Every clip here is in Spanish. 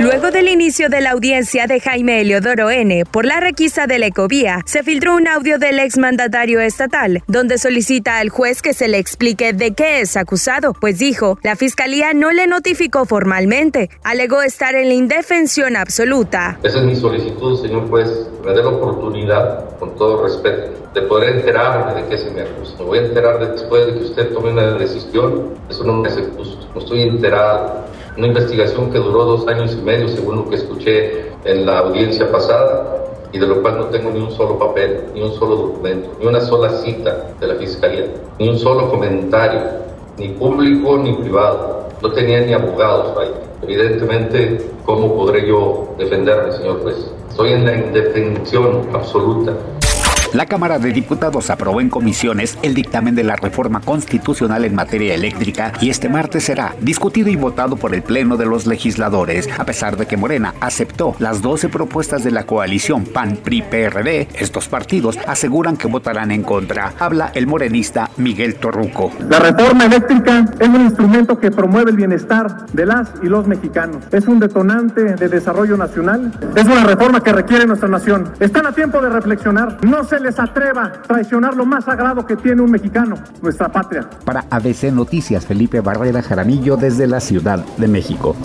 Luego del inicio de la audiencia de Jaime Eliodoro N. por la requisa de la ecovía, se filtró un audio del exmandatario estatal, donde solicita al juez que se le explique de qué es acusado, pues dijo, la fiscalía no le notificó formalmente, alegó estar en la indefensión absoluta. Esa es mi solicitud, señor juez, me dé la oportunidad, con todo respeto, de poder enterarme de qué se me acusa. Me voy a enterar después de que usted tome una decisión, eso no me hace justo, no estoy enterado una investigación que duró dos años y medio, según lo que escuché en la audiencia pasada, y de lo cual no tengo ni un solo papel, ni un solo documento, ni una sola cita de la Fiscalía, ni un solo comentario, ni público ni privado. No tenía ni abogados ahí. Evidentemente, ¿cómo podré yo defenderme, señor juez? Estoy en la indefensión absoluta. La Cámara de Diputados aprobó en comisiones el dictamen de la reforma constitucional en materia eléctrica y este martes será discutido y votado por el Pleno de los legisladores, a pesar de que Morena aceptó las 12 propuestas de la coalición PAN-PRI-PRD. Estos partidos aseguran que votarán en contra. Habla el morenista Miguel Torruco. La reforma eléctrica es un instrumento que promueve el bienestar de las y los mexicanos. Es un detonante de desarrollo nacional. Es una reforma que requiere nuestra nación. Están a tiempo de reflexionar. No se les atreva a traicionar lo más sagrado que tiene un mexicano, nuestra patria. Para ABC Noticias, Felipe Barrera Jaramillo desde la Ciudad de México.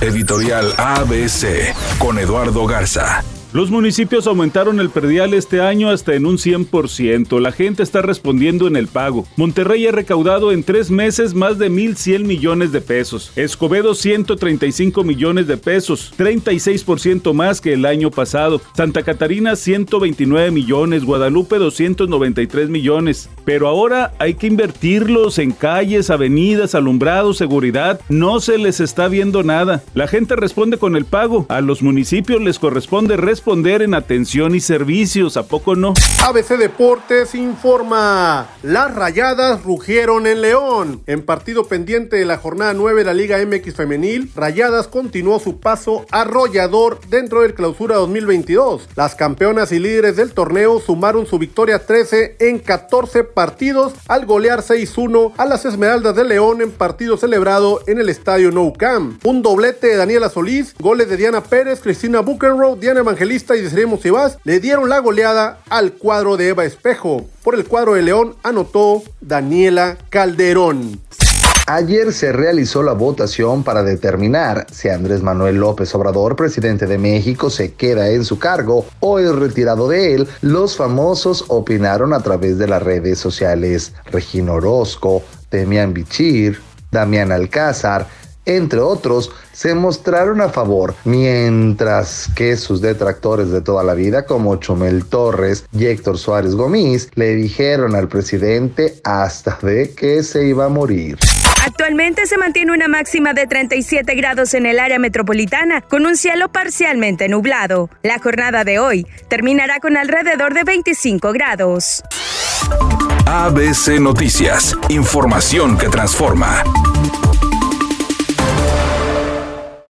Editorial ABC con Eduardo Garza. Los municipios aumentaron el perdial este año hasta en un 100%. La gente está respondiendo en el pago. Monterrey ha recaudado en tres meses más de 1.100 millones de pesos. Escobedo 135 millones de pesos, 36% más que el año pasado. Santa Catarina 129 millones, Guadalupe 293 millones. Pero ahora hay que invertirlos en calles, avenidas, alumbrados, seguridad. No se les está viendo nada. La gente responde con el pago. A los municipios les corresponde responder responder en atención y servicios, ¿a poco no? ABC Deportes informa. Las rayadas rugieron en León. En partido pendiente de la jornada 9 de la Liga MX Femenil, Rayadas continuó su paso arrollador dentro del clausura 2022. Las campeonas y líderes del torneo sumaron su victoria 13 en 14 partidos al golear 6-1 a las Esmeraldas de León en partido celebrado en el estadio Nou Camp. Un doblete de Daniela Solís, goles de Diana Pérez, Cristina Buchenroth, Diana Evangelista y Desiremos Ibas le dieron la goleada al cuadro de Eva Espejo. Por el cuadro de León anotó Daniela Calderón. Ayer se realizó la votación para determinar si Andrés Manuel López Obrador, presidente de México, se queda en su cargo o es retirado de él. Los famosos opinaron a través de las redes sociales. Regino Orozco, Demian Bichir, Damián Alcázar, entre otros, se mostraron a favor, mientras que sus detractores de toda la vida, como Chumel Torres y Héctor Suárez Gómez, le dijeron al presidente hasta de que se iba a morir. Actualmente se mantiene una máxima de 37 grados en el área metropolitana, con un cielo parcialmente nublado. La jornada de hoy terminará con alrededor de 25 grados. ABC Noticias, información que transforma.